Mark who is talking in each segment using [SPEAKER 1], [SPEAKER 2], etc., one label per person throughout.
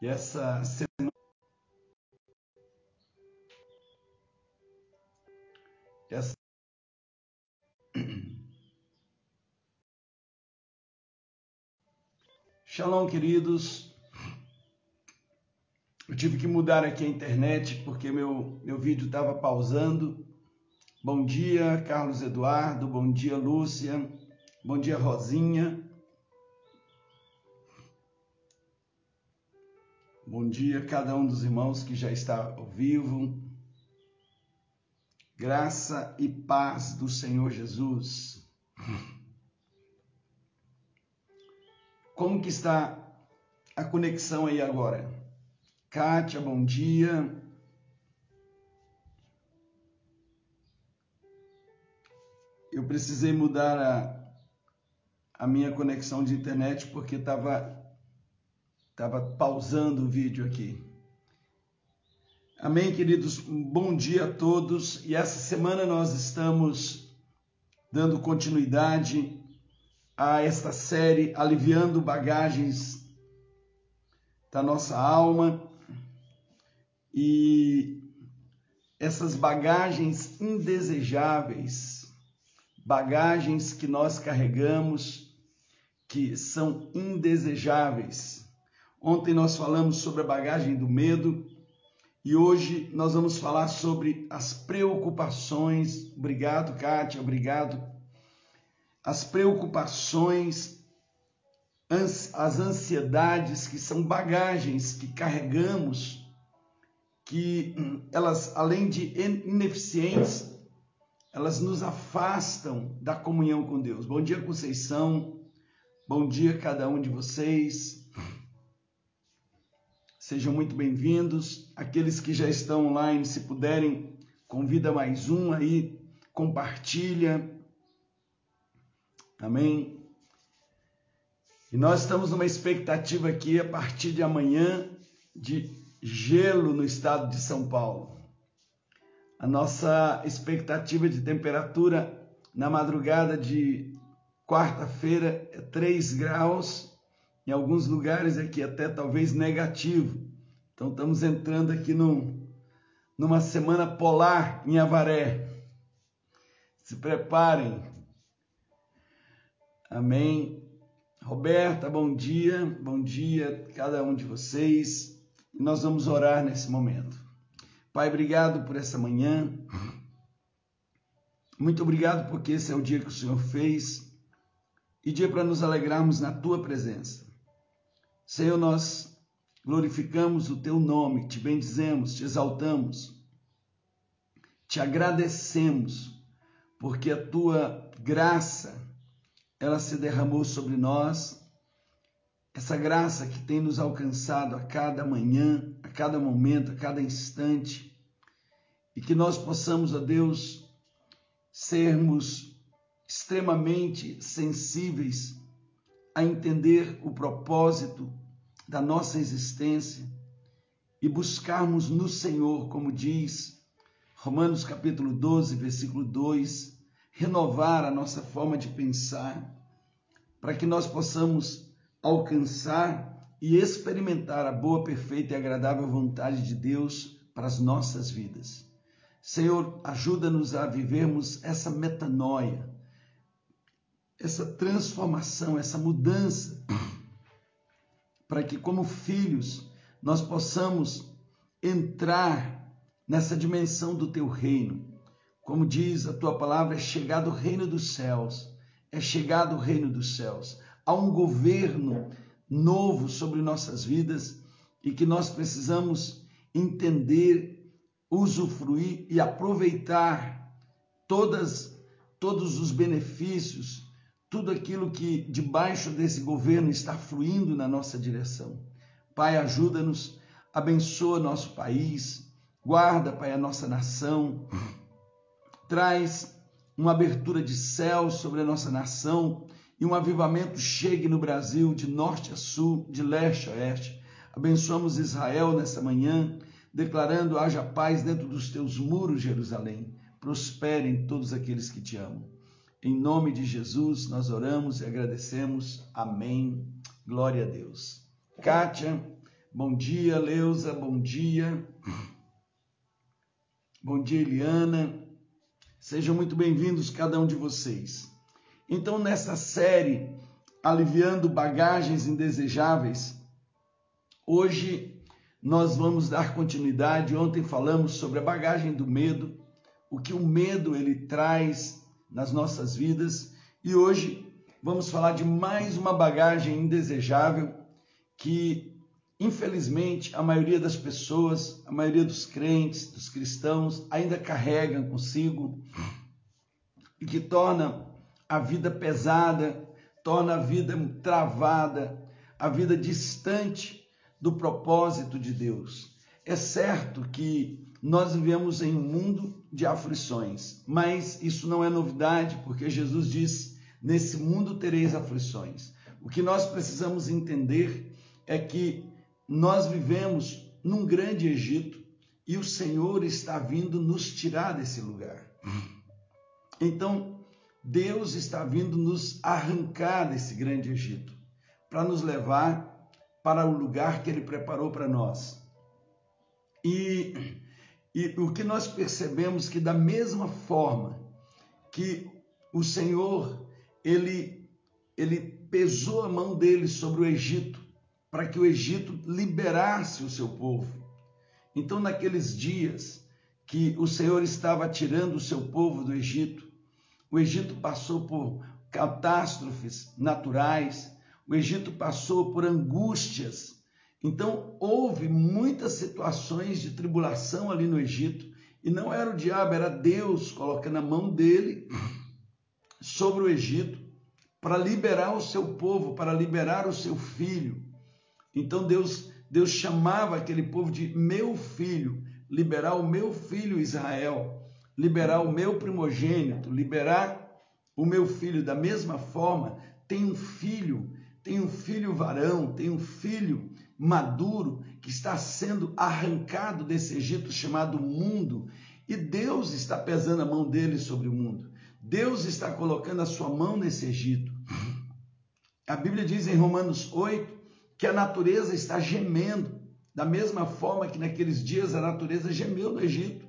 [SPEAKER 1] E essa semana. Essa... Shalom, queridos. Eu tive que mudar aqui a internet porque meu, meu vídeo estava pausando. Bom dia, Carlos Eduardo. Bom dia, Lúcia. Bom dia, Rosinha. Bom dia a cada um dos irmãos que já está ao vivo. Graça e paz do Senhor Jesus. Como que está a conexão aí agora? Kátia, bom dia. Eu precisei mudar a, a minha conexão de internet porque estava Estava pausando o vídeo aqui. Amém, queridos? Bom dia a todos. E essa semana nós estamos dando continuidade a esta série Aliviando Bagagens da Nossa Alma. E essas bagagens indesejáveis, bagagens que nós carregamos, que são indesejáveis Ontem nós falamos sobre a bagagem do medo e hoje nós vamos falar sobre as preocupações. Obrigado, Kátia, obrigado. As preocupações, as ansiedades que são bagagens que carregamos, que elas, além de ineficientes, elas nos afastam da comunhão com Deus. Bom dia, Conceição. Bom dia, cada um de vocês. Sejam muito bem-vindos. Aqueles que já estão online, se puderem, convida mais um aí, compartilha. Amém. E nós estamos numa expectativa aqui a partir de amanhã de gelo no estado de São Paulo. A nossa expectativa de temperatura na madrugada de quarta-feira é 3 graus em alguns lugares aqui até talvez negativo. Então estamos entrando aqui num, numa semana polar em Avaré. Se preparem. Amém. Roberta, bom dia. Bom dia a cada um de vocês. Nós vamos orar nesse momento. Pai, obrigado por essa manhã. Muito obrigado porque esse é o dia que o Senhor fez e dia para nos alegrarmos na tua presença. Senhor, nós glorificamos o teu nome, te bendizemos, te exaltamos, te agradecemos, porque a tua graça, ela se derramou sobre nós, essa graça que tem nos alcançado a cada manhã, a cada momento, a cada instante, e que nós possamos, a Deus, sermos extremamente sensíveis a entender o propósito da nossa existência e buscarmos no Senhor, como diz Romanos capítulo 12, versículo 2, renovar a nossa forma de pensar, para que nós possamos alcançar e experimentar a boa, perfeita e agradável vontade de Deus para as nossas vidas. Senhor, ajuda-nos a vivermos essa metanoia, essa transformação, essa mudança, para que, como filhos, nós possamos entrar nessa dimensão do teu reino. Como diz a tua palavra, é chegado o reino dos céus, é chegado o reino dos céus. Há um governo novo sobre nossas vidas e que nós precisamos entender, usufruir e aproveitar todas todos os benefícios tudo aquilo que debaixo desse governo está fluindo na nossa direção. Pai, ajuda-nos, abençoa nosso país, guarda, Pai, a nossa nação, traz uma abertura de céu sobre a nossa nação e um avivamento chegue no Brasil de norte a sul, de leste a oeste. Abençoamos Israel nessa manhã, declarando: haja paz dentro dos teus muros, Jerusalém. Prosperem todos aqueles que te amam. Em nome de Jesus, nós oramos e agradecemos. Amém. Glória a Deus. Kátia, Bom dia, Leusa, bom dia. Bom dia, Eliana. Sejam muito bem-vindos, cada um de vocês. Então, nessa série, Aliviando Bagagens Indesejáveis, hoje nós vamos dar continuidade. Ontem falamos sobre a bagagem do medo, o que o medo ele traz nas nossas vidas, e hoje vamos falar de mais uma bagagem indesejável que, infelizmente, a maioria das pessoas, a maioria dos crentes, dos cristãos, ainda carregam consigo e que torna a vida pesada, torna a vida travada, a vida distante do propósito de Deus. É certo que nós vivemos em um mundo de aflições, mas isso não é novidade, porque Jesus disse Nesse mundo tereis aflições. O que nós precisamos entender é que nós vivemos num grande Egito e o Senhor está vindo nos tirar desse lugar. Então, Deus está vindo nos arrancar desse grande Egito para nos levar para o lugar que Ele preparou para nós. E, e o que nós percebemos que da mesma forma que o Senhor ele, ele pesou a mão dele sobre o Egito, para que o Egito liberasse o seu povo. Então, naqueles dias que o Senhor estava tirando o seu povo do Egito, o Egito passou por catástrofes naturais, o Egito passou por angústias. Então, houve muitas situações de tribulação ali no Egito, e não era o diabo, era Deus colocando a mão dele sobre o Egito para liberar o seu povo, para liberar o seu filho. Então Deus, Deus chamava aquele povo de meu filho, liberar o meu filho Israel, liberar o meu primogênito, liberar o meu filho. Da mesma forma, tem um filho, tem um filho varão, tem um filho maduro que está sendo arrancado desse Egito chamado mundo, e Deus está pesando a mão dele sobre o mundo. Deus está colocando a sua mão nesse Egito. A Bíblia diz em Romanos 8 que a natureza está gemendo, da mesma forma que naqueles dias a natureza gemeu no Egito.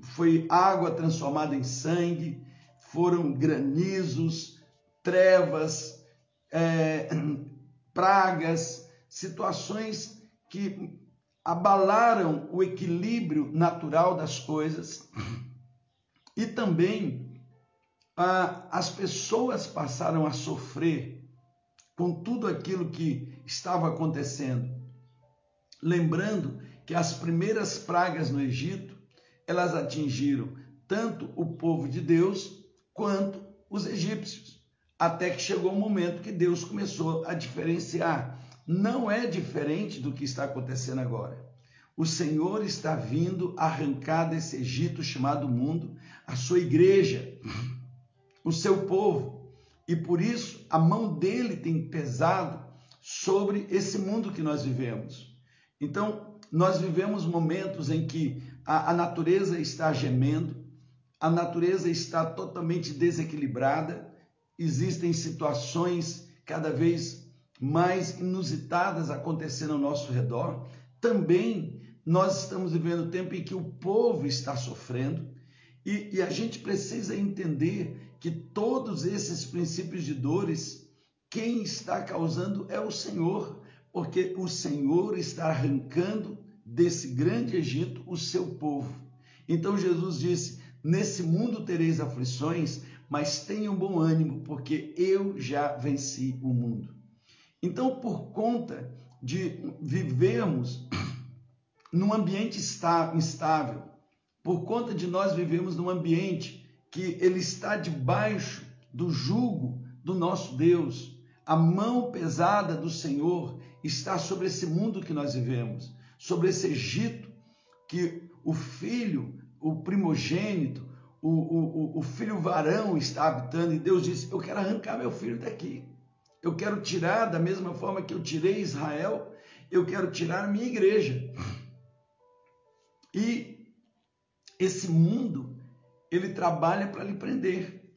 [SPEAKER 1] Foi água transformada em sangue, foram granizos, trevas, é, pragas, situações que abalaram o equilíbrio natural das coisas e também as pessoas passaram a sofrer com tudo aquilo que estava acontecendo. Lembrando que as primeiras pragas no Egito, elas atingiram tanto o povo de Deus quanto os egípcios, até que chegou o um momento que Deus começou a diferenciar. Não é diferente do que está acontecendo agora. O Senhor está vindo arrancar desse Egito chamado mundo a sua igreja o seu povo. E por isso a mão dele tem pesado sobre esse mundo que nós vivemos. Então, nós vivemos momentos em que a, a natureza está gemendo, a natureza está totalmente desequilibrada, existem situações cada vez mais inusitadas acontecendo ao nosso redor. Também nós estamos vivendo um tempo em que o povo está sofrendo e, e a gente precisa entender que todos esses princípios de dores, quem está causando é o Senhor, porque o Senhor está arrancando desse grande Egito o seu povo. Então Jesus disse: Nesse mundo tereis aflições, mas tenham bom ânimo, porque eu já venci o mundo. Então, por conta de vivermos num ambiente instável, por conta de nós vivemos num ambiente que ele está debaixo do jugo do nosso Deus. A mão pesada do Senhor está sobre esse mundo que nós vivemos, sobre esse Egito que o filho, o primogênito, o, o, o filho varão está habitando, e Deus disse: Eu quero arrancar meu filho daqui. Eu quero tirar, da mesma forma que eu tirei Israel, eu quero tirar minha igreja. E esse mundo ele trabalha para lhe prender.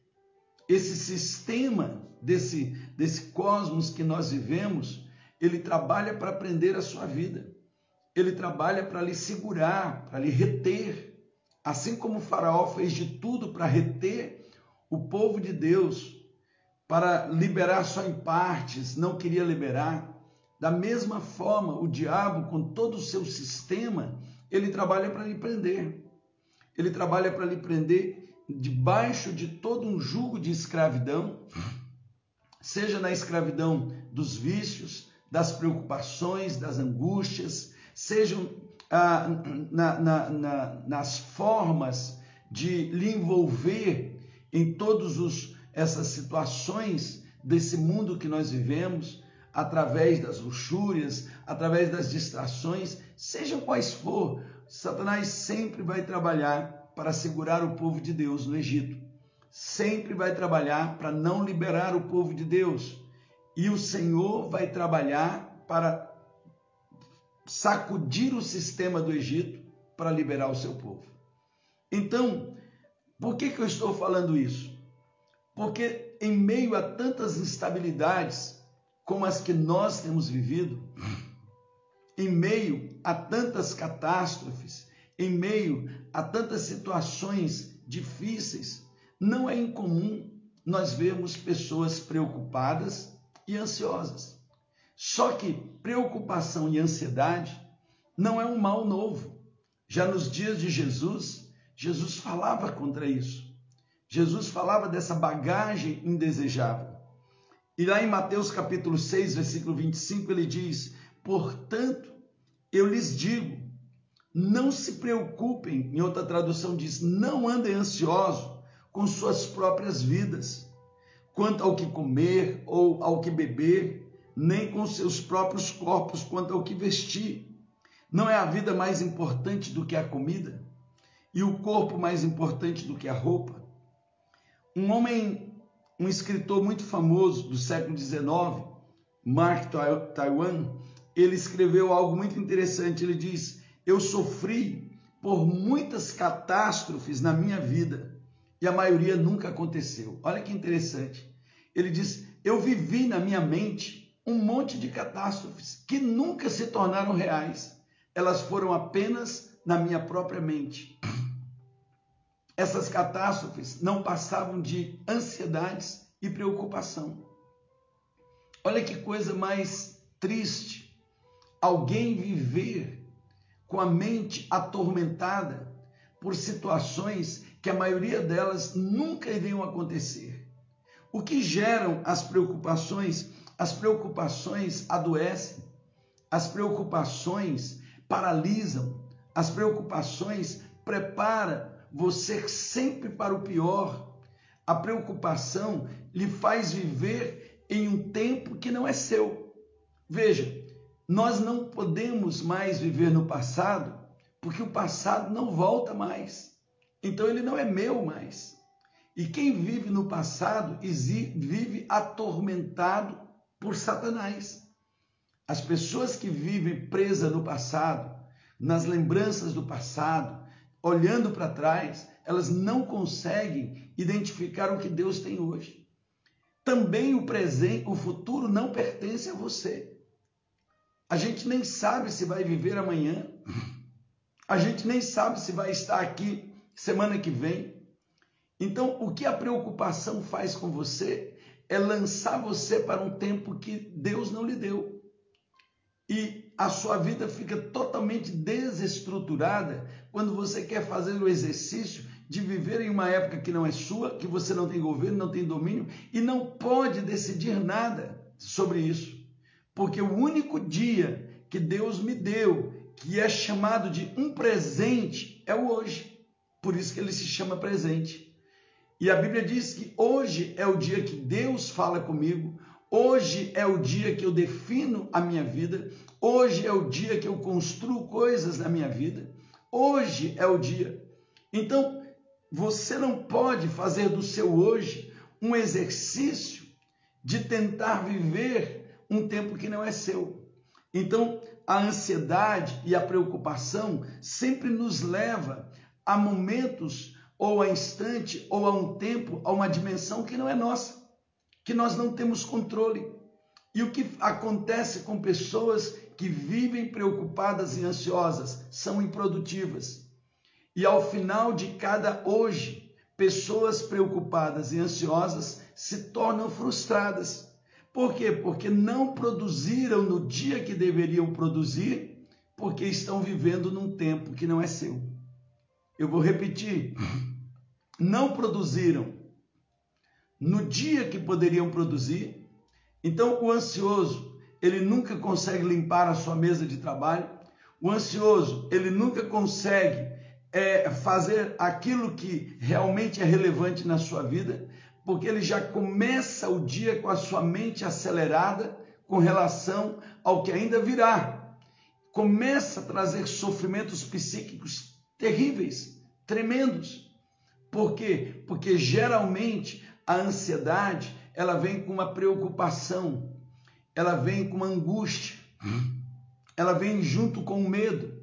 [SPEAKER 1] Esse sistema desse, desse cosmos que nós vivemos, ele trabalha para prender a sua vida. Ele trabalha para lhe segurar, para lhe reter. Assim como o Faraó fez de tudo para reter o povo de Deus, para liberar só em partes, não queria liberar. Da mesma forma, o diabo, com todo o seu sistema, ele trabalha para lhe prender. Ele trabalha para lhe prender debaixo de todo um jugo de escravidão, seja na escravidão dos vícios, das preocupações, das angústias, sejam ah, na, na, na, nas formas de lhe envolver em todas essas situações desse mundo que nós vivemos, através das luxúrias, através das distrações, sejam quais for, Satanás sempre vai trabalhar para segurar o povo de Deus no Egito. Sempre vai trabalhar para não liberar o povo de Deus. E o Senhor vai trabalhar para sacudir o sistema do Egito para liberar o seu povo. Então, por que, que eu estou falando isso? Porque em meio a tantas instabilidades como as que nós temos vivido, em meio a tantas catástrofes, em meio a tantas situações difíceis, não é incomum nós vermos pessoas preocupadas e ansiosas. Só que preocupação e ansiedade não é um mal novo. Já nos dias de Jesus, Jesus falava contra isso. Jesus falava dessa bagagem indesejável. E lá em Mateus capítulo 6, versículo 25, ele diz: Portanto, eu lhes digo, não se preocupem, em outra tradução diz, não andem ansiosos com suas próprias vidas, quanto ao que comer ou ao que beber, nem com seus próprios corpos quanto ao que vestir. Não é a vida mais importante do que a comida? E o corpo mais importante do que a roupa? Um homem, um escritor muito famoso do século XIX, Mark Twain, ele escreveu algo muito interessante. Ele diz: Eu sofri por muitas catástrofes na minha vida e a maioria nunca aconteceu. Olha que interessante. Ele diz: Eu vivi na minha mente um monte de catástrofes que nunca se tornaram reais. Elas foram apenas na minha própria mente. Essas catástrofes não passavam de ansiedades e preocupação. Olha que coisa mais triste alguém viver com a mente atormentada por situações que a maioria delas nunca iriam acontecer. O que geram as preocupações? As preocupações adoecem, as preocupações paralisam, as preocupações preparam você sempre para o pior. A preocupação lhe faz viver em um tempo que não é seu. Veja, nós não podemos mais viver no passado, porque o passado não volta mais. Então ele não é meu mais. E quem vive no passado vive atormentado por Satanás. As pessoas que vivem presas no passado, nas lembranças do passado, olhando para trás, elas não conseguem identificar o que Deus tem hoje. Também o presente, o futuro não pertence a você. A gente nem sabe se vai viver amanhã. A gente nem sabe se vai estar aqui semana que vem. Então, o que a preocupação faz com você é lançar você para um tempo que Deus não lhe deu. E a sua vida fica totalmente desestruturada quando você quer fazer o exercício de viver em uma época que não é sua, que você não tem governo, não tem domínio e não pode decidir nada sobre isso. Porque o único dia que Deus me deu, que é chamado de um presente, é o hoje. Por isso que ele se chama presente. E a Bíblia diz que hoje é o dia que Deus fala comigo, hoje é o dia que eu defino a minha vida, hoje é o dia que eu construo coisas na minha vida, hoje é o dia. Então, você não pode fazer do seu hoje um exercício de tentar viver um tempo que não é seu. Então, a ansiedade e a preocupação sempre nos leva a momentos ou a instante ou a um tempo, a uma dimensão que não é nossa, que nós não temos controle. E o que acontece com pessoas que vivem preocupadas e ansiosas? São improdutivas. E ao final de cada hoje, pessoas preocupadas e ansiosas se tornam frustradas. Por quê? Porque não produziram no dia que deveriam produzir, porque estão vivendo num tempo que não é seu. Eu vou repetir. Não produziram no dia que poderiam produzir. Então, o ansioso, ele nunca consegue limpar a sua mesa de trabalho. O ansioso, ele nunca consegue é, fazer aquilo que realmente é relevante na sua vida, porque ele já começa o dia com a sua mente acelerada com relação ao que ainda virá. Começa a trazer sofrimentos psíquicos terríveis, tremendos. Por quê? Porque geralmente a ansiedade, ela vem com uma preocupação, ela vem com angústia, ela vem junto com medo.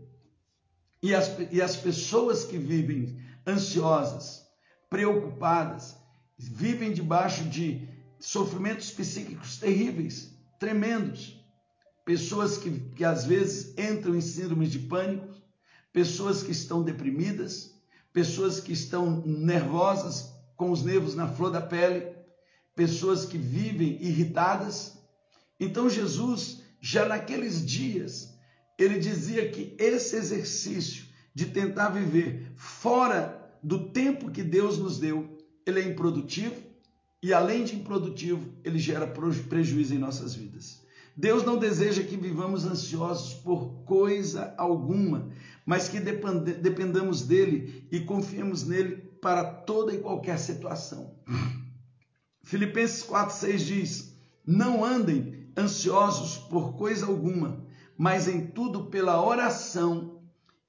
[SPEAKER 1] E as, e as pessoas que vivem ansiosas, preocupadas, vivem debaixo de sofrimentos psíquicos terríveis, tremendos. Pessoas que, que às vezes entram em síndromes de pânico, pessoas que estão deprimidas, pessoas que estão nervosas, com os nervos na flor da pele, pessoas que vivem irritadas. Então Jesus, já naqueles dias, ele dizia que esse exercício de tentar viver fora do tempo que Deus nos deu, ele é improdutivo e além de improdutivo, ele gera prejuízo em nossas vidas. Deus não deseja que vivamos ansiosos por coisa alguma, mas que dependamos dele e confiemos nele para toda e qualquer situação. Filipenses 4,6 diz: Não andem ansiosos por coisa alguma, mas em tudo pela oração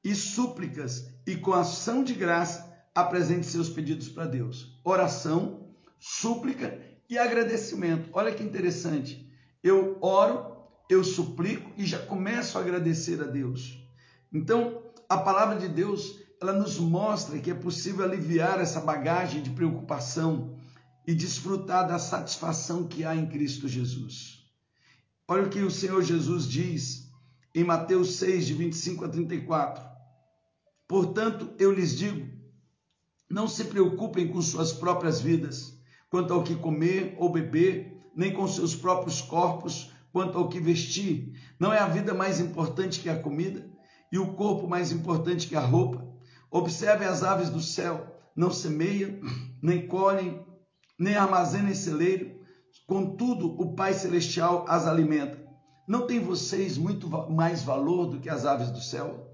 [SPEAKER 1] e súplicas e com ação de graça apresente seus pedidos para Deus. Oração, súplica e agradecimento. Olha que interessante. Eu oro, eu suplico e já começo a agradecer a Deus. Então, a palavra de Deus ela nos mostra que é possível aliviar essa bagagem de preocupação e desfrutar da satisfação que há em Cristo Jesus. Olha o que o Senhor Jesus diz em Mateus 6, de 25 a 34. Portanto, eu lhes digo: não se preocupem com suas próprias vidas, quanto ao que comer ou beber, nem com seus próprios corpos, quanto ao que vestir. Não é a vida mais importante que a comida, e o corpo mais importante que a roupa? Observe as aves do céu, não semeiam, nem colhem, nem armazenam em celeiro, contudo o Pai Celestial as alimenta. Não tem vocês muito mais valor do que as aves do céu?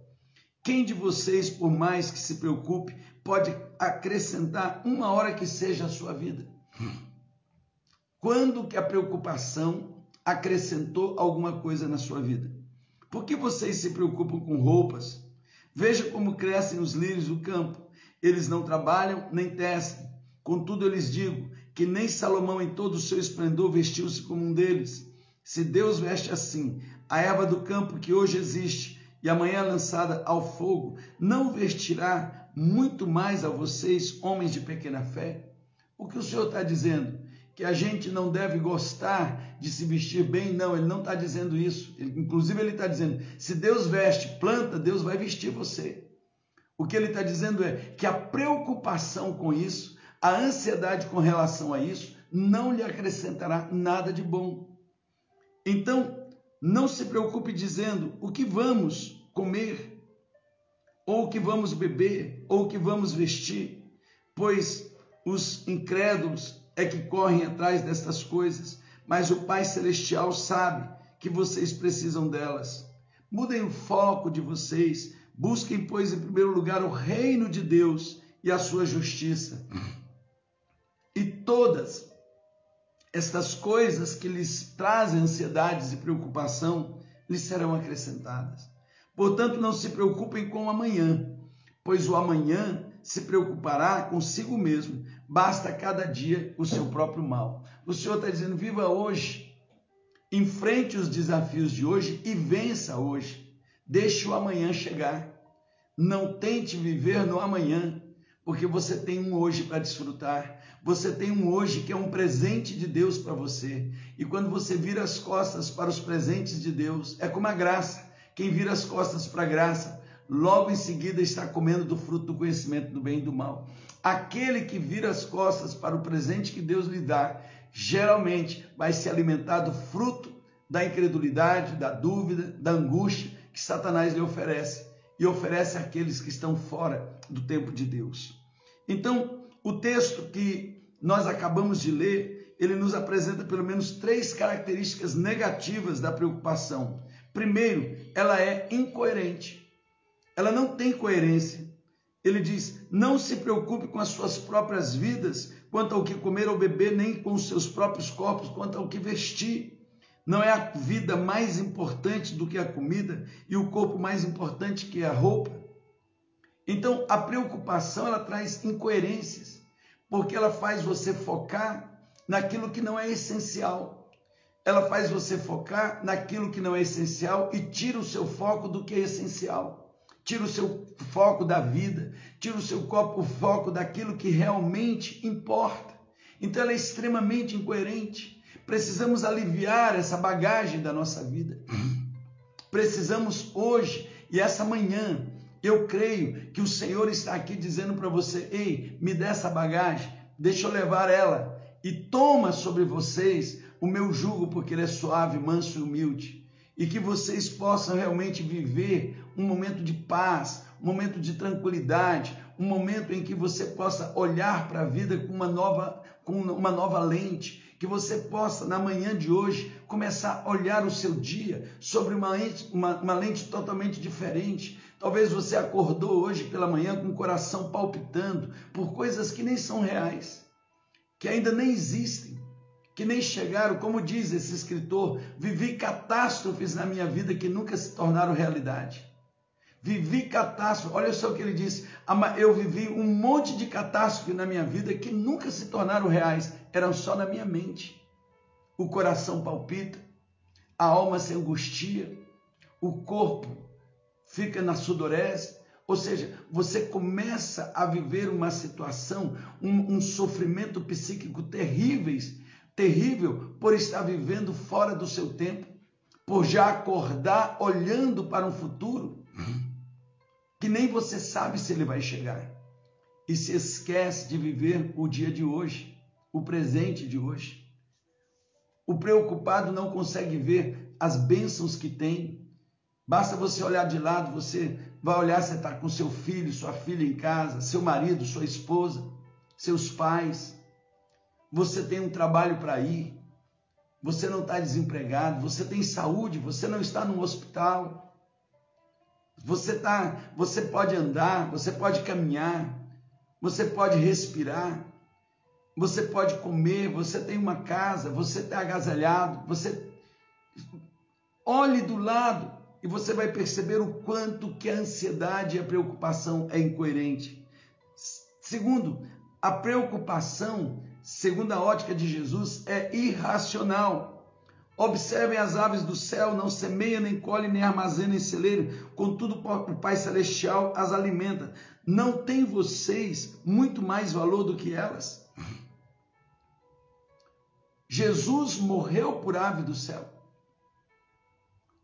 [SPEAKER 1] Quem de vocês, por mais que se preocupe, pode acrescentar uma hora que seja a sua vida? Quando que a preocupação acrescentou alguma coisa na sua vida? Por que vocês se preocupam com roupas? Veja como crescem os lírios do campo. Eles não trabalham nem tecem. Contudo, eu lhes digo que nem Salomão, em todo o seu esplendor, vestiu-se como um deles. Se Deus veste assim a erva do campo que hoje existe e amanhã lançada ao fogo, não vestirá muito mais a vocês, homens de pequena fé? O que o Senhor está dizendo? que a gente não deve gostar de se vestir bem, não, ele não está dizendo isso. Ele, inclusive, ele está dizendo: se Deus veste planta, Deus vai vestir você. O que ele está dizendo é que a preocupação com isso, a ansiedade com relação a isso, não lhe acrescentará nada de bom. Então, não se preocupe dizendo o que vamos comer, ou o que vamos beber, ou o que vamos vestir, pois os incrédulos é que correm atrás destas coisas, mas o Pai Celestial sabe que vocês precisam delas. Mudem o foco de vocês, busquem, pois, em primeiro lugar o reino de Deus e a sua justiça. Todas estas coisas que lhes trazem ansiedades e preocupação lhes serão acrescentadas. Portanto, não se preocupem com o amanhã, pois o amanhã se preocupará consigo mesmo basta cada dia o seu próprio mal. O Senhor está dizendo: viva hoje, enfrente os desafios de hoje e vença hoje. Deixe o amanhã chegar. Não tente viver no amanhã, porque você tem um hoje para desfrutar. Você tem um hoje que é um presente de Deus para você. E quando você vira as costas para os presentes de Deus, é como a graça. Quem vira as costas para a graça, logo em seguida está comendo do fruto do conhecimento do bem e do mal. Aquele que vira as costas para o presente que Deus lhe dá, geralmente vai se alimentar do fruto da incredulidade, da dúvida, da angústia que Satanás lhe oferece e oferece àqueles que estão fora do tempo de Deus. Então, o texto que nós acabamos de ler, ele nos apresenta pelo menos três características negativas da preocupação. Primeiro, ela é incoerente. Ela não tem coerência. Ele diz: não se preocupe com as suas próprias vidas, quanto ao que comer ou beber, nem com os seus próprios corpos, quanto ao que vestir. Não é a vida mais importante do que a comida e o corpo mais importante que a roupa. Então, a preocupação ela traz incoerências, porque ela faz você focar naquilo que não é essencial. Ela faz você focar naquilo que não é essencial e tira o seu foco do que é essencial. Tira o seu foco da vida, tira o seu copo, o foco daquilo que realmente importa. Então ela é extremamente incoerente. Precisamos aliviar essa bagagem da nossa vida. Precisamos hoje e essa manhã, eu creio que o Senhor está aqui dizendo para você: ei, me dê essa bagagem, deixa eu levar ela e toma sobre vocês o meu jugo, porque ele é suave, manso e humilde. E que vocês possam realmente viver um momento de paz, um momento de tranquilidade, um momento em que você possa olhar para a vida com uma nova, com uma nova lente, que você possa, na manhã de hoje, começar a olhar o seu dia sobre uma lente, uma, uma lente totalmente diferente. Talvez você acordou hoje pela manhã com o coração palpitando por coisas que nem são reais, que ainda nem existem, que nem chegaram, como diz esse escritor, vivi catástrofes na minha vida que nunca se tornaram realidade. Vivi catástrofe. Olha só o que ele disse. Eu vivi um monte de catástrofe na minha vida que nunca se tornaram reais, eram só na minha mente. O coração palpita, a alma se angustia, o corpo fica na sudorese. Ou seja, você começa a viver uma situação, um, um sofrimento psíquico terríveis, terrível por estar vivendo fora do seu tempo, por já acordar olhando para um futuro que nem você sabe se ele vai chegar. E se esquece de viver o dia de hoje, o presente de hoje. O preocupado não consegue ver as bênçãos que tem. Basta você olhar de lado, você vai olhar, você está com seu filho, sua filha em casa, seu marido, sua esposa, seus pais. Você tem um trabalho para ir, você não está desempregado, você tem saúde, você não está no hospital. Você tá, você pode andar, você pode caminhar, você pode respirar, você pode comer, você tem uma casa, você está agasalhado, você olhe do lado e você vai perceber o quanto que a ansiedade e a preocupação é incoerente. Segundo, a preocupação, segundo a ótica de Jesus, é irracional. Observem as aves do céu, não semeiam, nem colhem, nem armazenam em celeiro, contudo o Pai Celestial as alimenta. Não tem vocês muito mais valor do que elas? Jesus morreu por ave do céu.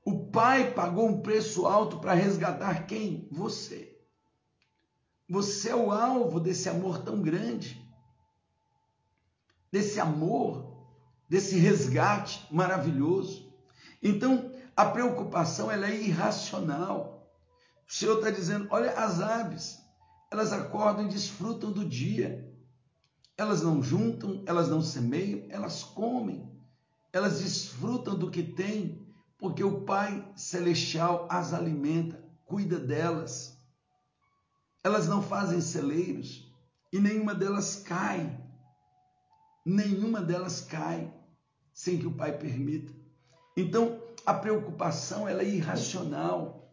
[SPEAKER 1] O Pai pagou um preço alto para resgatar quem? Você. Você é o alvo desse amor tão grande, desse amor desse resgate maravilhoso. Então, a preocupação ela é irracional. O Senhor está dizendo: olha, as aves, elas acordam e desfrutam do dia. Elas não juntam, elas não semeiam, elas comem. Elas desfrutam do que têm, porque o Pai Celestial as alimenta, cuida delas. Elas não fazem celeiros e nenhuma delas cai. Nenhuma delas cai sem que o pai permita. Então, a preocupação ela é irracional,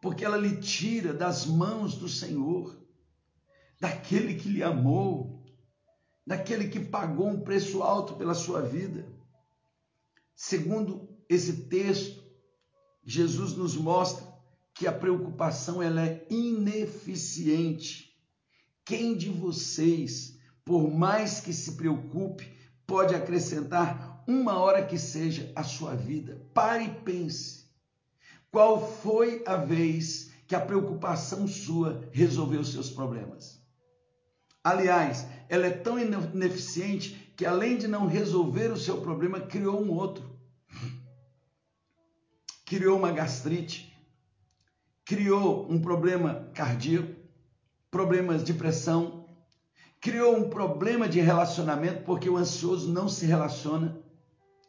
[SPEAKER 1] porque ela lhe tira das mãos do Senhor, daquele que lhe amou, daquele que pagou um preço alto pela sua vida. Segundo esse texto, Jesus nos mostra que a preocupação ela é ineficiente, quem de vocês, por mais que se preocupe, pode acrescentar uma hora que seja à sua vida? Pare e pense. Qual foi a vez que a preocupação sua resolveu seus problemas? Aliás, ela é tão ineficiente que, além de não resolver o seu problema, criou um outro. Criou uma gastrite, criou um problema cardíaco, problemas de pressão, criou um problema de relacionamento, porque o ansioso não se relaciona,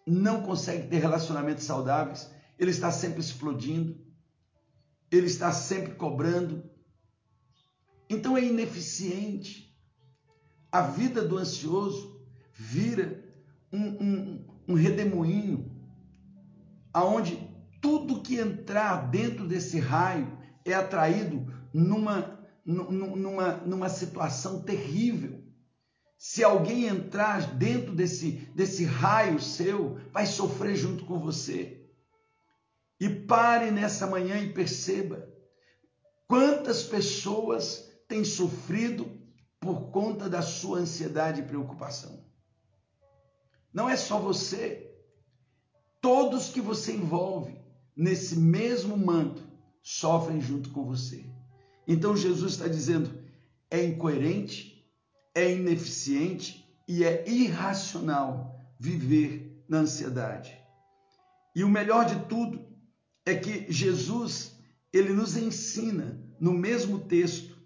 [SPEAKER 1] não consegue ter relacionamentos saudáveis, ele está sempre explodindo, ele está sempre cobrando. Então é ineficiente. A vida do ansioso vira um, um, um redemoinho, aonde tudo que entrar dentro desse raio é atraído numa numa, numa situação terrível. Se alguém entrar dentro desse, desse raio seu, vai sofrer junto com você. E pare nessa manhã e perceba quantas pessoas têm sofrido por conta da sua ansiedade e preocupação. Não é só você. Todos que você envolve nesse mesmo manto sofrem junto com você. Então Jesus está dizendo: é incoerente, é ineficiente e é irracional viver na ansiedade. E o melhor de tudo é que Jesus, ele nos ensina no mesmo texto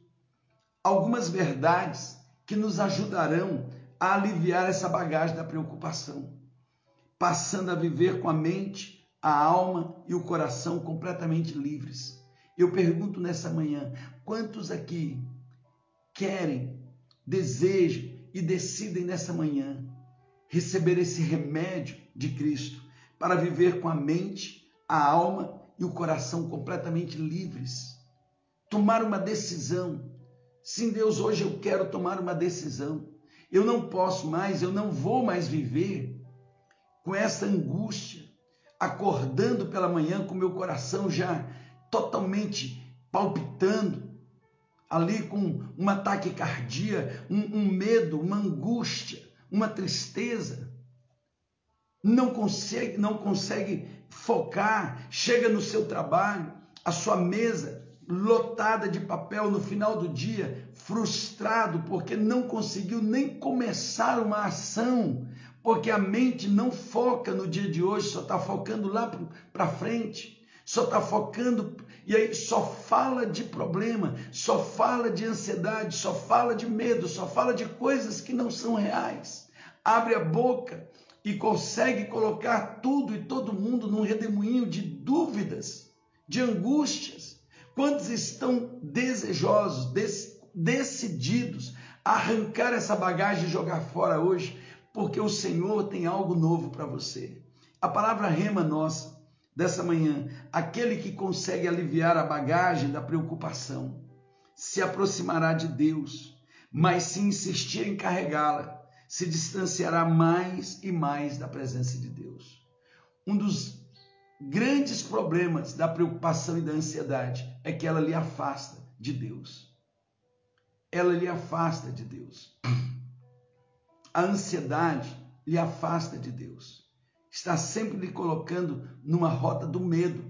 [SPEAKER 1] algumas verdades que nos ajudarão a aliviar essa bagagem da preocupação, passando a viver com a mente, a alma e o coração completamente livres. Eu pergunto nessa manhã: quantos aqui querem, desejam e decidem nessa manhã receber esse remédio de Cristo para viver com a mente, a alma e o coração completamente livres? Tomar uma decisão. Sim, Deus, hoje eu quero tomar uma decisão. Eu não posso mais, eu não vou mais viver com essa angústia, acordando pela manhã com meu coração já totalmente palpitando, ali com uma taquicardia, um, um medo, uma angústia, uma tristeza. Não consegue, não consegue focar, chega no seu trabalho, a sua mesa lotada de papel no final do dia, frustrado porque não conseguiu nem começar uma ação, porque a mente não foca no dia de hoje, só está focando lá para frente só está focando e aí só fala de problema, só fala de ansiedade, só fala de medo, só fala de coisas que não são reais. Abre a boca e consegue colocar tudo e todo mundo num redemoinho de dúvidas, de angústias. Quantos estão desejosos, decididos a arrancar essa bagagem e jogar fora hoje, porque o Senhor tem algo novo para você. A palavra rema nossa dessa manhã, aquele que consegue aliviar a bagagem da preocupação, se aproximará de Deus, mas se insistir em carregá-la, se distanciará mais e mais da presença de Deus. Um dos grandes problemas da preocupação e da ansiedade é que ela lhe afasta de Deus. Ela lhe afasta de Deus. A ansiedade lhe afasta de Deus está sempre lhe colocando numa rota do medo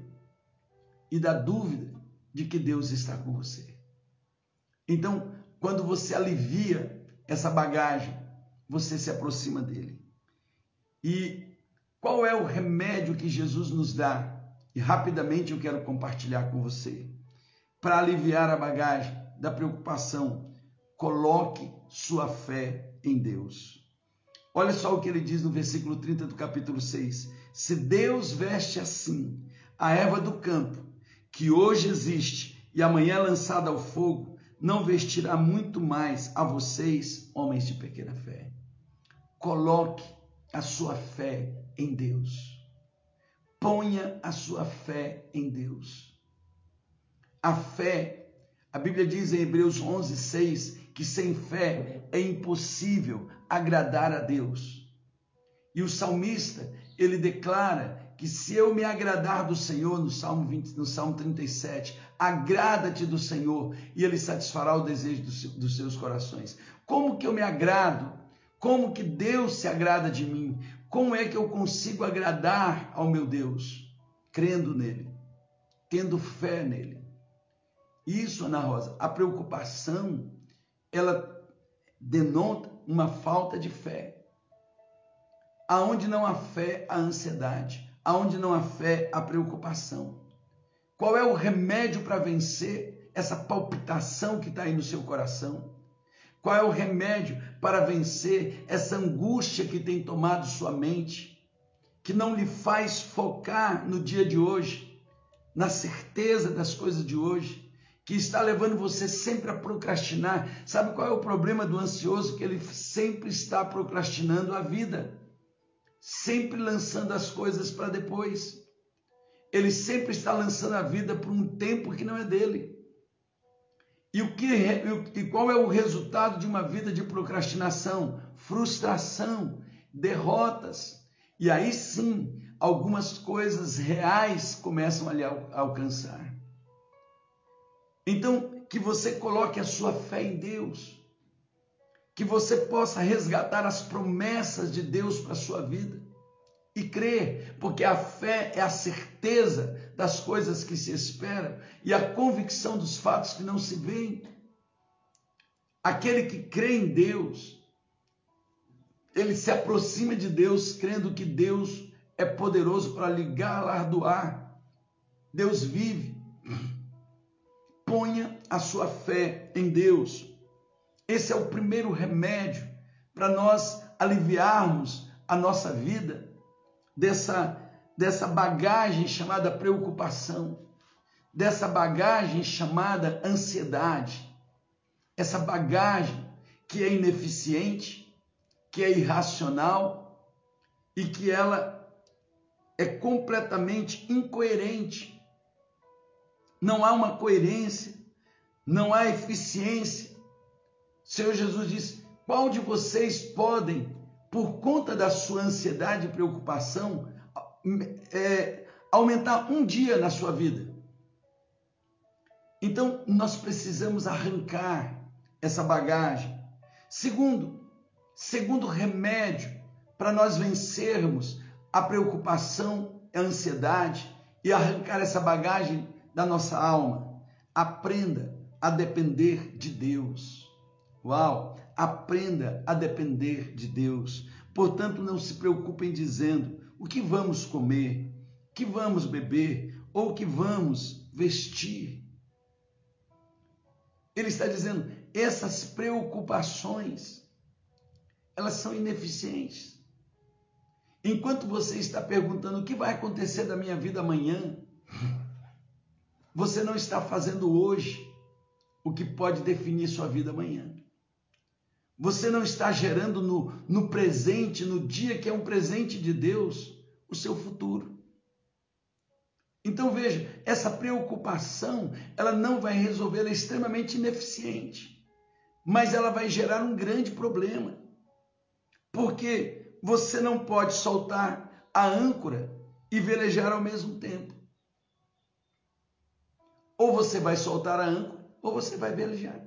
[SPEAKER 1] e da dúvida de que Deus está com você. Então, quando você alivia essa bagagem, você se aproxima dele. E qual é o remédio que Jesus nos dá? E rapidamente eu quero compartilhar com você. Para aliviar a bagagem da preocupação, coloque sua fé em Deus. Olha só o que ele diz no versículo 30 do capítulo 6. Se Deus veste assim a erva do campo, que hoje existe e amanhã é lançada ao fogo, não vestirá muito mais a vocês, homens de pequena fé. Coloque a sua fé em Deus. Ponha a sua fé em Deus. A fé, a Bíblia diz em Hebreus 11, 6, que sem fé é impossível agradar a Deus. E o salmista, ele declara que se eu me agradar do Senhor, no Salmo 20, no Salmo 37, agrada-te do Senhor e ele satisfará o desejo dos seus corações. Como que eu me agrado? Como que Deus se agrada de mim? Como é que eu consigo agradar ao meu Deus? Crendo nele, tendo fé nele. Isso, Ana Rosa, a preocupação, ela denota uma falta de fé. Aonde não há fé, há ansiedade. Aonde não há fé, há preocupação. Qual é o remédio para vencer essa palpitação que está aí no seu coração? Qual é o remédio para vencer essa angústia que tem tomado sua mente, que não lhe faz focar no dia de hoje, na certeza das coisas de hoje, que está levando você sempre a procrastinar? Sabe qual é o problema do ansioso? Que ele sempre está procrastinando a vida, sempre lançando as coisas para depois. Ele sempre está lançando a vida por um tempo que não é dele. E, o que, e qual é o resultado de uma vida de procrastinação? Frustração, derrotas. E aí sim, algumas coisas reais começam a lhe alcançar. Então, que você coloque a sua fé em Deus, que você possa resgatar as promessas de Deus para a sua vida e crer, porque a fé é a certeza das coisas que se esperam e a convicção dos fatos que não se veem. Aquele que crê em Deus, ele se aproxima de Deus crendo que Deus é poderoso para lhe galardoar. Deus vive. Ponha a sua fé em Deus. Esse é o primeiro remédio para nós aliviarmos a nossa vida dessa, dessa bagagem chamada preocupação, dessa bagagem chamada ansiedade, essa bagagem que é ineficiente, que é irracional e que ela é completamente incoerente. Não há uma coerência, não há eficiência. O Senhor Jesus disse: qual de vocês podem por conta da sua ansiedade e preocupação, é, aumentar um dia na sua vida. Então, nós precisamos arrancar essa bagagem. Segundo, segundo remédio para nós vencermos a preocupação, a ansiedade e arrancar essa bagagem da nossa alma. Aprenda a depender de Deus. Uau! aprenda a depender de Deus. Portanto, não se preocupem dizendo o que vamos comer, o que vamos beber ou o que vamos vestir. Ele está dizendo, essas preocupações, elas são ineficientes. Enquanto você está perguntando o que vai acontecer da minha vida amanhã, você não está fazendo hoje o que pode definir sua vida amanhã. Você não está gerando no, no presente, no dia que é um presente de Deus, o seu futuro. Então veja, essa preocupação, ela não vai resolver, ela é extremamente ineficiente, mas ela vai gerar um grande problema. Porque você não pode soltar a âncora e velejar ao mesmo tempo. Ou você vai soltar a âncora, ou você vai velejar.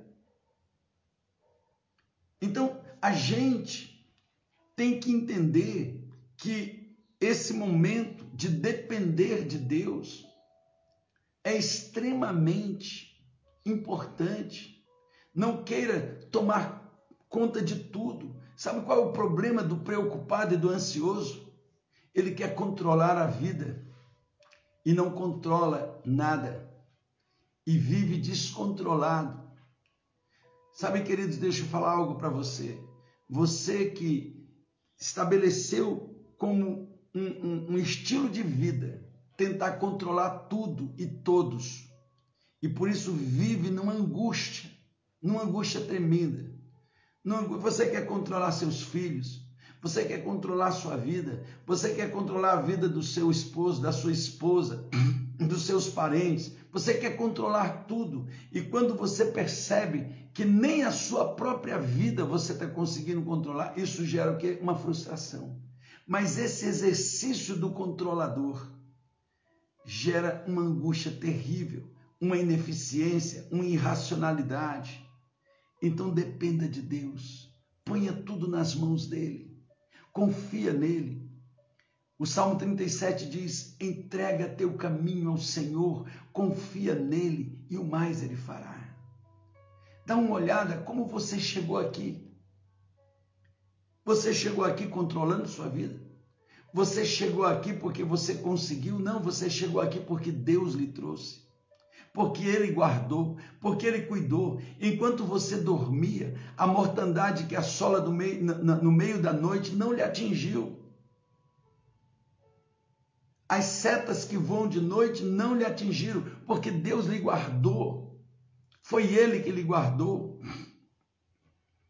[SPEAKER 1] Então, a gente tem que entender que esse momento de depender de Deus é extremamente importante. Não queira tomar conta de tudo. Sabe qual é o problema do preocupado e do ansioso? Ele quer controlar a vida e não controla nada e vive descontrolado Sabe, queridos, deixa eu falar algo para você. Você que estabeleceu como um, um, um estilo de vida tentar controlar tudo e todos, e por isso vive numa angústia, numa angústia tremenda. Você quer controlar seus filhos, você quer controlar sua vida, você quer controlar a vida do seu esposo, da sua esposa, dos seus parentes, você quer controlar tudo. E quando você percebe que nem a sua própria vida você está conseguindo controlar, isso gera o quê? Uma frustração. Mas esse exercício do controlador gera uma angústia terrível, uma ineficiência, uma irracionalidade. Então dependa de Deus, ponha tudo nas mãos dele, confia nele. O Salmo 37 diz: entrega teu caminho ao Senhor, confia nele e o mais ele fará. Dá uma olhada como você chegou aqui. Você chegou aqui controlando sua vida? Você chegou aqui porque você conseguiu? Não, você chegou aqui porque Deus lhe trouxe. Porque Ele guardou, porque Ele cuidou. Enquanto você dormia, a mortandade que assola no meio, no meio da noite não lhe atingiu. As setas que voam de noite não lhe atingiram, porque Deus lhe guardou. Foi Ele que lhe guardou.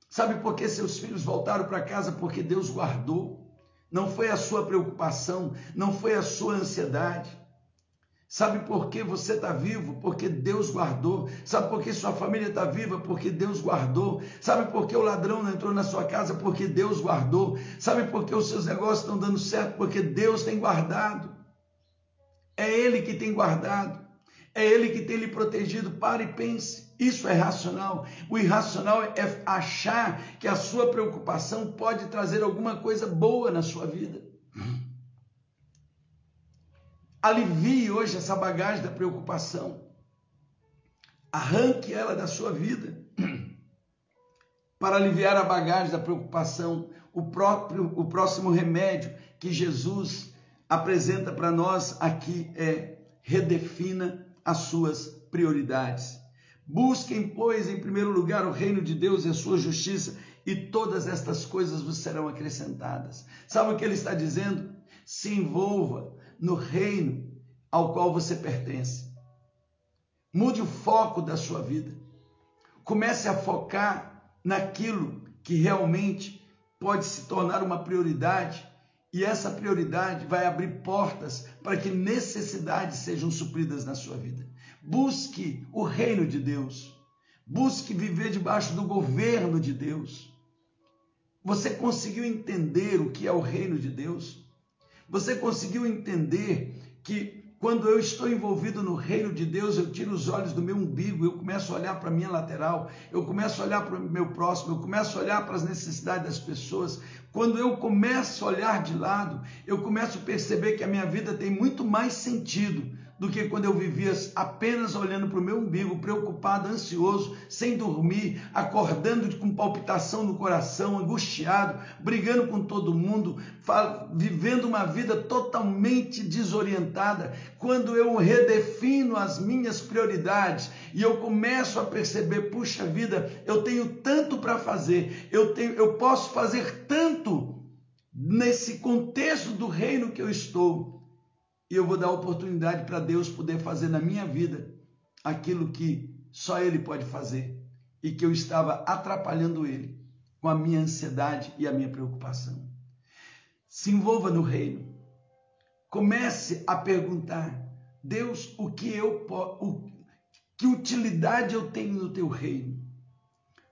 [SPEAKER 1] Sabe por que seus filhos voltaram para casa? Porque Deus guardou. Não foi a sua preocupação, não foi a sua ansiedade. Sabe por que você está vivo? Porque Deus guardou. Sabe por que sua família está viva? Porque Deus guardou. Sabe por que o ladrão não entrou na sua casa? Porque Deus guardou. Sabe por que os seus negócios estão dando certo? Porque Deus tem guardado. É Ele que tem guardado. É Ele que tem lhe protegido. Pare e pense. Isso é racional. O irracional é achar que a sua preocupação pode trazer alguma coisa boa na sua vida. Alivie hoje essa bagagem da preocupação. Arranque ela da sua vida. Para aliviar a bagagem da preocupação, o próprio o próximo remédio que Jesus apresenta para nós aqui é redefina as suas prioridades. Busquem, pois, em primeiro lugar o reino de Deus e a sua justiça, e todas estas coisas vos serão acrescentadas. Sabe o que ele está dizendo? Se envolva no reino ao qual você pertence. Mude o foco da sua vida. Comece a focar naquilo que realmente pode se tornar uma prioridade, e essa prioridade vai abrir portas para que necessidades sejam supridas na sua vida. Busque o reino de Deus. Busque viver debaixo do governo de Deus. Você conseguiu entender o que é o reino de Deus? Você conseguiu entender que quando eu estou envolvido no reino de Deus, eu tiro os olhos do meu umbigo, eu começo a olhar para a minha lateral, eu começo a olhar para o meu próximo, eu começo a olhar para as necessidades das pessoas. Quando eu começo a olhar de lado, eu começo a perceber que a minha vida tem muito mais sentido do que quando eu vivia apenas olhando para o meu umbigo, preocupado, ansioso, sem dormir, acordando com palpitação no coração, angustiado, brigando com todo mundo, vivendo uma vida totalmente desorientada. Quando eu redefino as minhas prioridades e eu começo a perceber, puxa vida, eu tenho tanto para fazer, eu tenho, eu posso fazer tanto nesse contexto do reino que eu estou e eu vou dar oportunidade para Deus poder fazer na minha vida aquilo que só Ele pode fazer e que eu estava atrapalhando Ele com a minha ansiedade e a minha preocupação. Se envolva no reino. Comece a perguntar: Deus, o que eu o, que utilidade eu tenho no teu reino?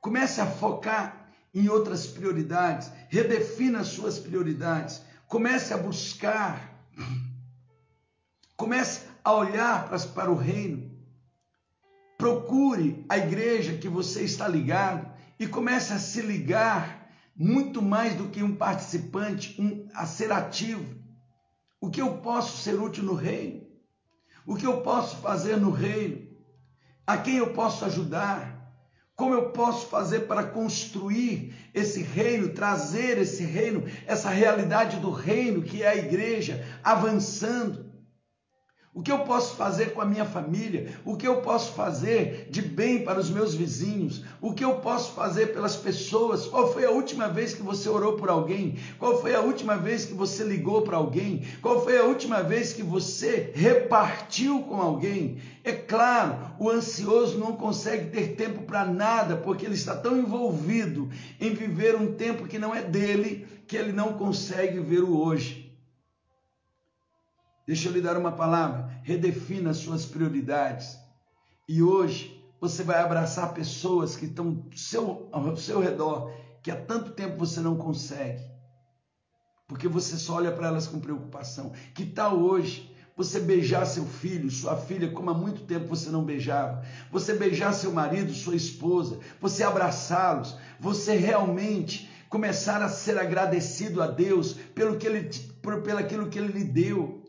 [SPEAKER 1] Comece a focar em outras prioridades, redefina as suas prioridades, comece a buscar Comece a olhar para, o reino. Procure a igreja que você está ligado e comece a se ligar muito mais do que um participante, um, a ser ativo. O que eu posso ser útil no reino? O que eu posso fazer no reino? A quem eu posso ajudar? Como eu posso fazer para construir esse reino, trazer esse reino, essa realidade do reino que é a igreja, avançando? O que eu posso fazer com a minha família? O que eu posso fazer de bem para os meus vizinhos? O que eu posso fazer pelas pessoas? Qual foi a última vez que você orou por alguém? Qual foi a última vez que você ligou para alguém? Qual foi a última vez que você repartiu com alguém? É claro, o ansioso não consegue ter tempo para nada porque ele está tão envolvido em viver um tempo que não é dele que ele não consegue ver o hoje. Deixa eu lhe dar uma palavra. Redefina as suas prioridades. E hoje você vai abraçar pessoas que estão seu, ao seu redor, que há tanto tempo você não consegue. porque você só olha para elas com preocupação. Que tal hoje você beijar seu filho, sua filha, como há muito tempo você não beijava, você beijar seu marido, sua esposa, você abraçá-los, você realmente começar a ser agradecido a Deus pelo que ele, por, pelo aquilo que ele lhe deu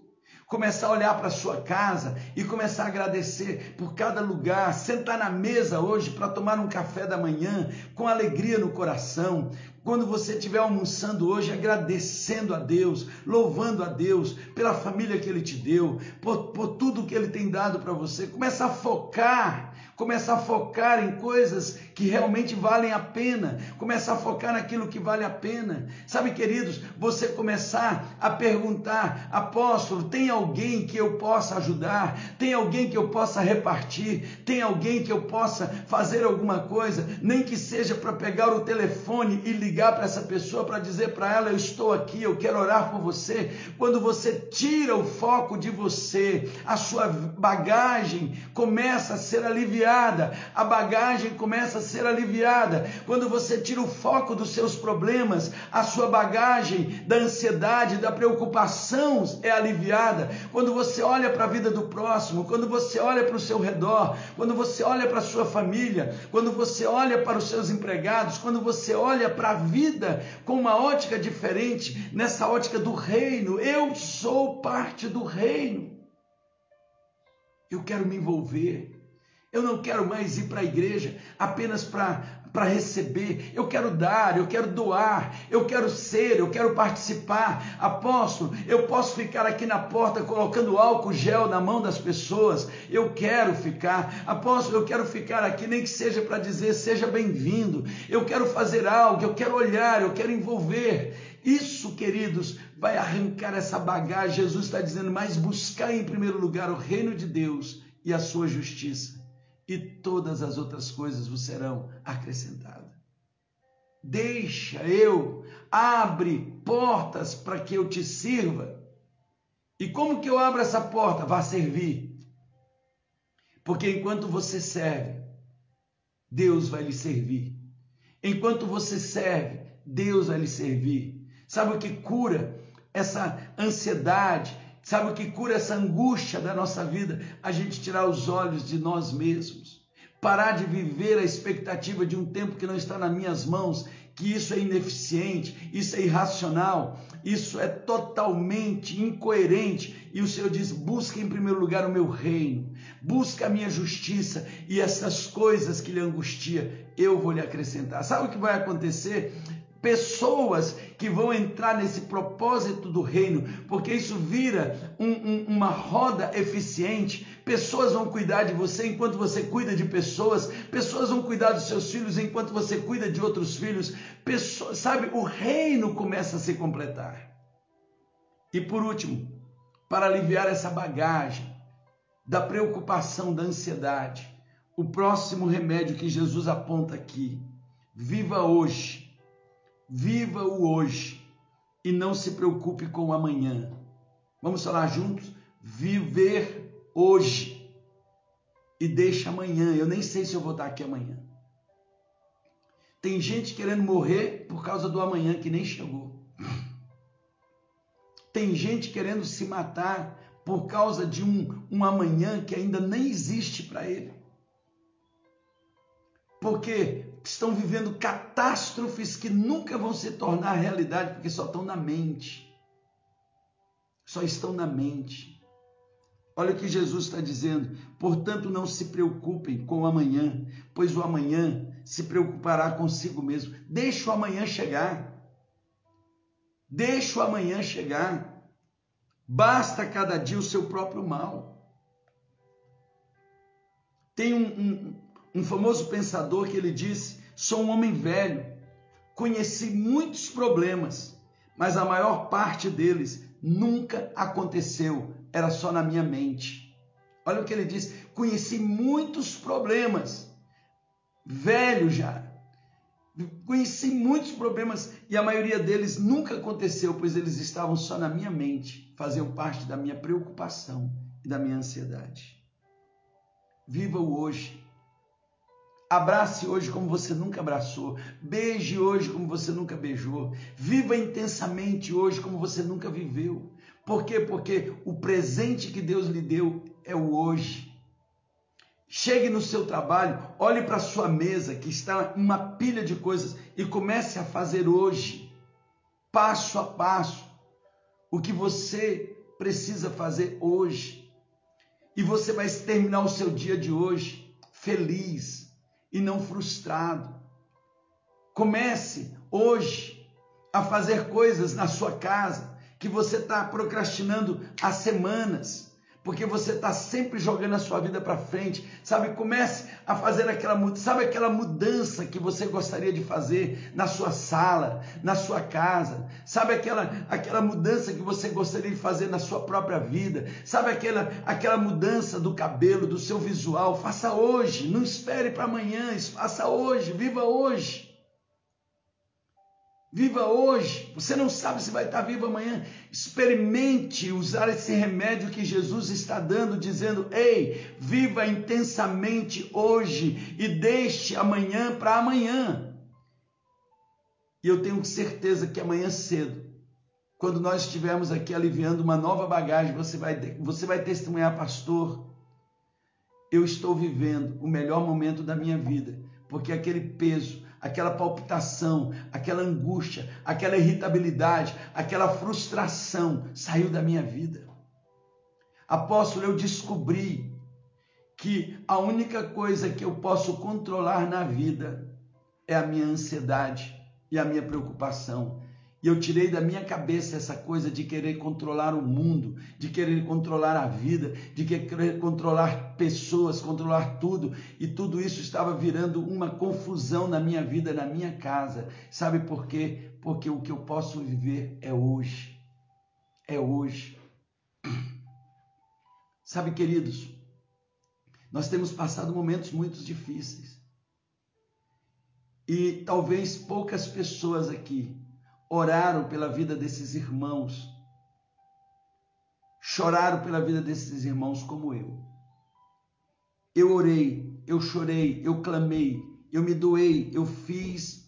[SPEAKER 1] começar a olhar para a sua casa e começar a agradecer por cada lugar, sentar na mesa hoje para tomar um café da manhã com alegria no coração, quando você estiver almoçando hoje, agradecendo a Deus, louvando a Deus pela família que Ele te deu, por, por tudo que Ele tem dado para você, começa a focar começa a focar em coisas que realmente valem a pena, começa a focar naquilo que vale a pena. Sabe, queridos, você começar a perguntar, apóstolo, tem alguém que eu possa ajudar? Tem alguém que eu possa repartir? Tem alguém que eu possa fazer alguma coisa? Nem que seja para pegar o telefone e ligar para essa pessoa para dizer para ela: Eu estou aqui, eu quero orar por você. Quando você tira o foco de você, a sua bagagem começa a ser aliviada aliviada, a bagagem começa a ser aliviada. Quando você tira o foco dos seus problemas, a sua bagagem da ansiedade, da preocupação é aliviada. Quando você olha para a vida do próximo, quando você olha para o seu redor, quando você olha para a sua família, quando você olha para os seus empregados, quando você olha para a vida com uma ótica diferente, nessa ótica do reino, eu sou parte do reino. Eu quero me envolver. Eu não quero mais ir para a igreja apenas para receber. Eu quero dar, eu quero doar, eu quero ser, eu quero participar. Apóstolo, eu posso ficar aqui na porta colocando álcool gel na mão das pessoas. Eu quero ficar. Apóstolo, eu quero ficar aqui, nem que seja para dizer seja bem-vindo. Eu quero fazer algo, eu quero olhar, eu quero envolver. Isso, queridos, vai arrancar essa bagagem. Jesus está dizendo, mas buscar em primeiro lugar o reino de Deus e a sua justiça e todas as outras coisas vos serão acrescentadas. Deixa eu, abre portas para que eu te sirva. E como que eu abro essa porta? Vá servir. Porque enquanto você serve, Deus vai lhe servir. Enquanto você serve, Deus vai lhe servir. Sabe o que cura essa ansiedade, Sabe o que cura essa angústia da nossa vida? A gente tirar os olhos de nós mesmos. Parar de viver a expectativa de um tempo que não está nas minhas mãos, que isso é ineficiente, isso é irracional, isso é totalmente incoerente. E o Senhor diz: busca em primeiro lugar o meu reino, busca a minha justiça e essas coisas que lhe angustia, eu vou lhe acrescentar. Sabe o que vai acontecer? Pessoas que vão entrar nesse propósito do reino, porque isso vira um, um, uma roda eficiente. Pessoas vão cuidar de você enquanto você cuida de pessoas, pessoas vão cuidar dos seus filhos enquanto você cuida de outros filhos. Pessoas, sabe, o reino começa a se completar. E por último, para aliviar essa bagagem da preocupação, da ansiedade, o próximo remédio que Jesus aponta aqui: viva hoje Viva o hoje e não se preocupe com o amanhã. Vamos falar juntos? Viver hoje e deixa amanhã. Eu nem sei se eu vou estar aqui amanhã. Tem gente querendo morrer por causa do amanhã que nem chegou. Tem gente querendo se matar por causa de um, um amanhã que ainda nem existe para ele. Porque estão vivendo catástrofes que nunca vão se tornar realidade, porque só estão na mente. Só estão na mente. Olha o que Jesus está dizendo. Portanto, não se preocupem com o amanhã, pois o amanhã se preocupará consigo mesmo. Deixa o amanhã chegar. Deixa o amanhã chegar. Basta cada dia o seu próprio mal. Tem um, um, um famoso pensador que ele disse: Sou um homem velho, conheci muitos problemas, mas a maior parte deles nunca aconteceu, era só na minha mente. Olha o que ele diz: Conheci muitos problemas, velho já. Conheci muitos problemas e a maioria deles nunca aconteceu, pois eles estavam só na minha mente, faziam parte da minha preocupação e da minha ansiedade. Viva o hoje Abrace hoje como você nunca abraçou. Beije hoje como você nunca beijou. Viva intensamente hoje como você nunca viveu. Por quê? Porque o presente que Deus lhe deu é o hoje. Chegue no seu trabalho, olhe para a sua mesa que está uma pilha de coisas e comece a fazer hoje, passo a passo, o que você precisa fazer hoje. E você vai terminar o seu dia de hoje feliz e não frustrado. Comece hoje a fazer coisas na sua casa que você está procrastinando há semanas, porque você está sempre jogando a sua vida para frente, sabe? Comece a fazer aquela, sabe aquela mudança que você gostaria de fazer na sua sala, na sua casa, sabe aquela, aquela mudança que você gostaria de fazer na sua própria vida, sabe aquela, aquela mudança do cabelo, do seu visual, faça hoje, não espere para amanhã, faça hoje, viva hoje. Viva hoje. Você não sabe se vai estar vivo amanhã. Experimente usar esse remédio que Jesus está dando, dizendo: Ei, viva intensamente hoje e deixe amanhã para amanhã. E eu tenho certeza que amanhã cedo, quando nós estivermos aqui aliviando uma nova bagagem, você vai, você vai testemunhar, pastor. Eu estou vivendo o melhor momento da minha vida, porque aquele peso, aquela palpitação, aquela angústia, aquela irritabilidade, aquela frustração saiu da minha vida. Apóstolo, eu descobri que a única coisa que eu posso controlar na vida é a minha ansiedade e a minha preocupação. E eu tirei da minha cabeça essa coisa de querer controlar o mundo, de querer controlar a vida, de querer controlar pessoas, controlar tudo. E tudo isso estava virando uma confusão na minha vida, na minha casa. Sabe por quê? Porque o que eu posso viver é hoje. É hoje. Sabe, queridos, nós temos passado momentos muito difíceis. E talvez poucas pessoas aqui oraram pela vida desses irmãos, choraram pela vida desses irmãos como eu. Eu orei, eu chorei, eu clamei, eu me doei, eu fiz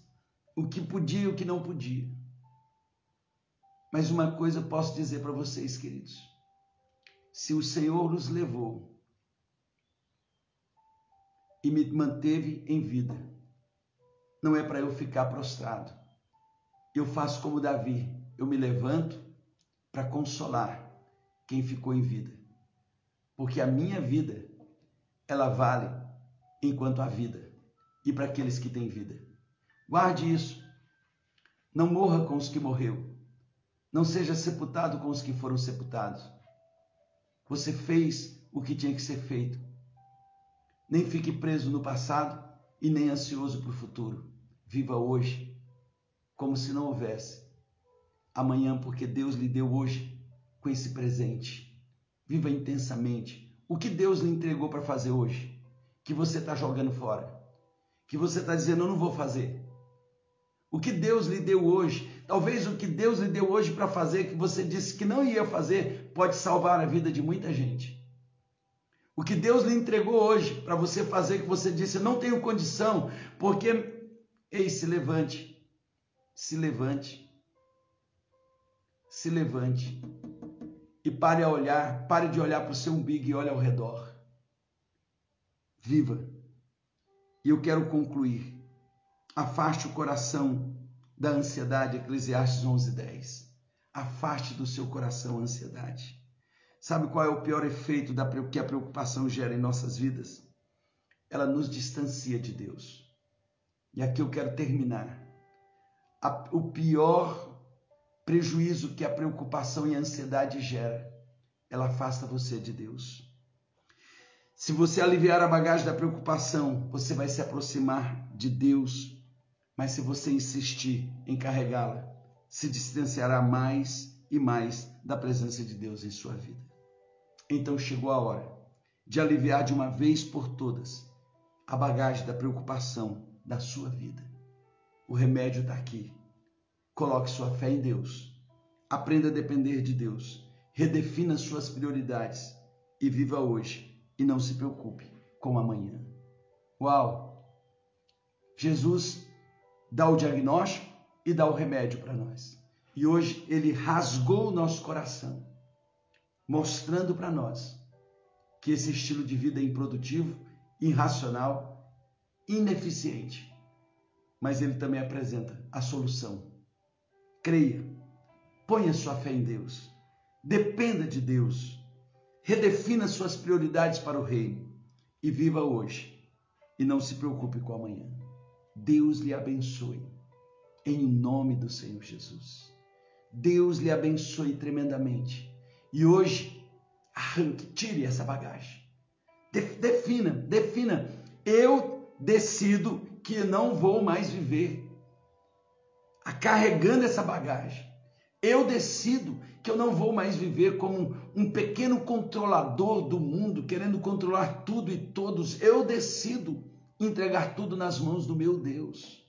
[SPEAKER 1] o que podia e o que não podia. Mas uma coisa posso dizer para vocês, queridos: se o Senhor nos levou e me manteve em vida, não é para eu ficar prostrado, eu faço como Davi, eu me levanto para consolar quem ficou em vida. Porque a minha vida, ela vale enquanto há vida e para aqueles que têm vida. Guarde isso. Não morra com os que morreu. Não seja sepultado com os que foram sepultados. Você fez o que tinha que ser feito. Nem fique preso no passado e nem ansioso para o futuro. Viva hoje como se não houvesse amanhã, porque Deus lhe deu hoje com esse presente. Viva intensamente. O que Deus lhe entregou para fazer hoje, que você está jogando fora, que você está dizendo, eu não vou fazer. O que Deus lhe deu hoje, talvez o que Deus lhe deu hoje para fazer, que você disse que não ia fazer, pode salvar a vida de muita gente. O que Deus lhe entregou hoje para você fazer, que você disse, eu não tenho condição, porque, ei, se levante, se levante. Se levante. E pare a olhar, pare de olhar para o seu umbigo e olhe ao redor. Viva. E eu quero concluir. Afaste o coração da ansiedade, Eclesiastes 11:10. Afaste do seu coração a ansiedade. Sabe qual é o pior efeito da que a preocupação gera em nossas vidas? Ela nos distancia de Deus. E aqui eu quero terminar a, o pior prejuízo que a preocupação e a ansiedade gera. Ela afasta você de Deus. Se você aliviar a bagagem da preocupação, você vai se aproximar de Deus. Mas se você insistir em carregá-la, se distanciará mais e mais da presença de Deus em sua vida. Então chegou a hora de aliviar de uma vez por todas a bagagem da preocupação da sua vida. O remédio está aqui. Coloque sua fé em Deus. Aprenda a depender de Deus. Redefina suas prioridades e viva hoje e não se preocupe com amanhã. Uau! Jesus dá o diagnóstico e dá o remédio para nós. E hoje ele rasgou o nosso coração, mostrando para nós que esse estilo de vida é improdutivo, irracional, ineficiente. Mas ele também apresenta a solução. Creia, ponha sua fé em Deus, dependa de Deus, redefina suas prioridades para o reino e viva hoje. E não se preocupe com amanhã. Deus lhe abençoe, em nome do Senhor Jesus. Deus lhe abençoe tremendamente. E hoje, arranque, tire essa bagagem. Defina, defina. Eu decido que não vou mais viver carregando essa bagagem. Eu decido que eu não vou mais viver como um pequeno controlador do mundo, querendo controlar tudo e todos. Eu decido entregar tudo nas mãos do meu Deus.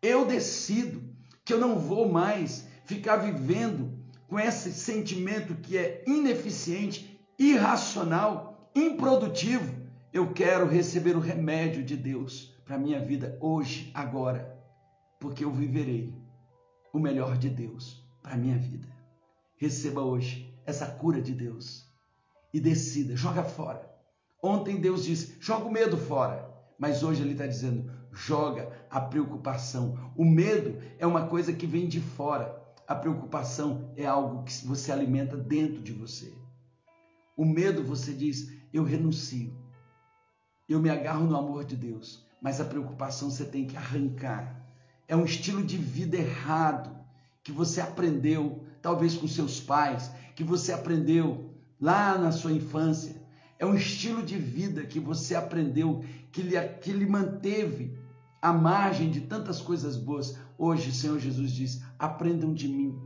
[SPEAKER 1] Eu decido que eu não vou mais ficar vivendo com esse sentimento que é ineficiente, irracional, improdutivo. Eu quero receber o remédio de Deus para minha vida hoje, agora, porque eu viverei o melhor de Deus para minha vida. Receba hoje essa cura de Deus e decida, joga fora. Ontem Deus disse: joga o medo fora. Mas hoje ele está dizendo: joga a preocupação. O medo é uma coisa que vem de fora. A preocupação é algo que você alimenta dentro de você. O medo você diz: eu renuncio. Eu me agarro no amor de Deus. Mas a preocupação você tem que arrancar. É um estilo de vida errado que você aprendeu, talvez com seus pais, que você aprendeu lá na sua infância. É um estilo de vida que você aprendeu que lhe, que lhe manteve à margem de tantas coisas boas. Hoje, Senhor Jesus diz: aprendam de mim,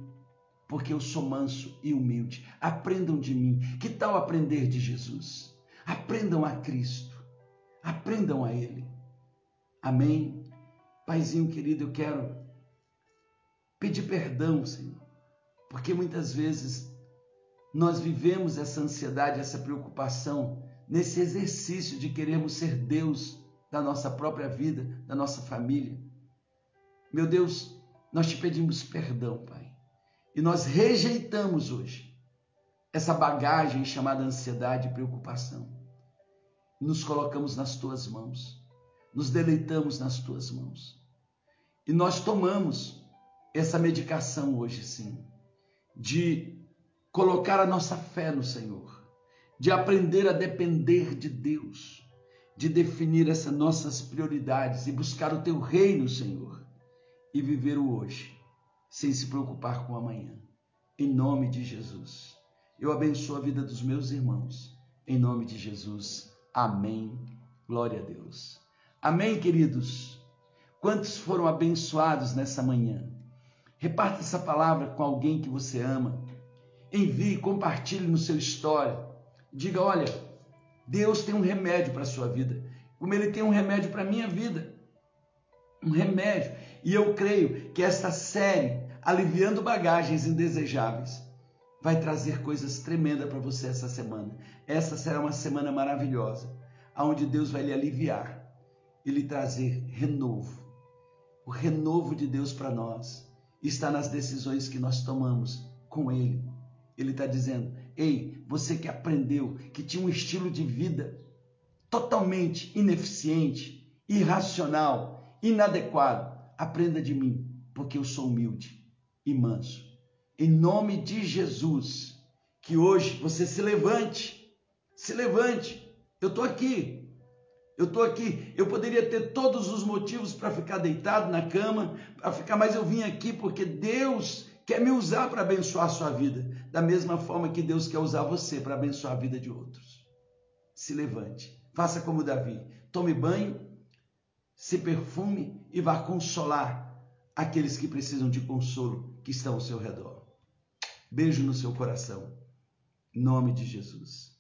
[SPEAKER 1] porque eu sou manso e humilde. Aprendam de mim. Que tal aprender de Jesus? Aprendam a Cristo. Aprendam a Ele. Amém? Paizinho querido, eu quero pedir perdão, Senhor, porque muitas vezes nós vivemos essa ansiedade, essa preocupação nesse exercício de querermos ser Deus da nossa própria vida, da nossa família. Meu Deus, nós te pedimos perdão, Pai. E nós rejeitamos hoje essa bagagem chamada ansiedade e preocupação. Nos colocamos nas tuas mãos, nos deleitamos nas tuas mãos. E nós tomamos essa medicação hoje, sim, de colocar a nossa fé no Senhor de aprender a depender de Deus, de definir essas nossas prioridades e buscar o teu reino, Senhor, e viver o hoje, sem se preocupar com o amanhã. Em nome de Jesus. Eu abençoo a vida dos meus irmãos. Em nome de Jesus. Amém. Glória a Deus. Amém, queridos. Quantos foram abençoados nessa manhã? Reparta essa palavra com alguém que você ama. Envie, compartilhe no seu história Diga: olha, Deus tem um remédio para a sua vida, como Ele tem um remédio para a minha vida. Um remédio. E eu creio que esta série, Aliviando Bagagens Indesejáveis, vai trazer coisas tremendas para você essa semana. Essa será uma semana maravilhosa, onde Deus vai lhe aliviar e lhe trazer renovo. O renovo de Deus para nós está nas decisões que nós tomamos com Ele. Ele está dizendo: Ei, você que aprendeu que tinha um estilo de vida totalmente ineficiente, irracional, inadequado, aprenda de mim, porque eu sou humilde e manso. Em nome de Jesus, que hoje você se levante, se levante. Eu estou aqui, eu estou aqui, eu poderia ter todos os motivos para ficar deitado na cama, para ficar, mas eu vim aqui porque Deus quer me usar para abençoar a sua vida, da mesma forma que Deus quer usar você para abençoar a vida de outros. Se levante, faça como Davi, tome banho, se perfume e vá consolar aqueles que precisam de consolo que estão ao seu redor. Beijo no seu coração. Em nome de Jesus.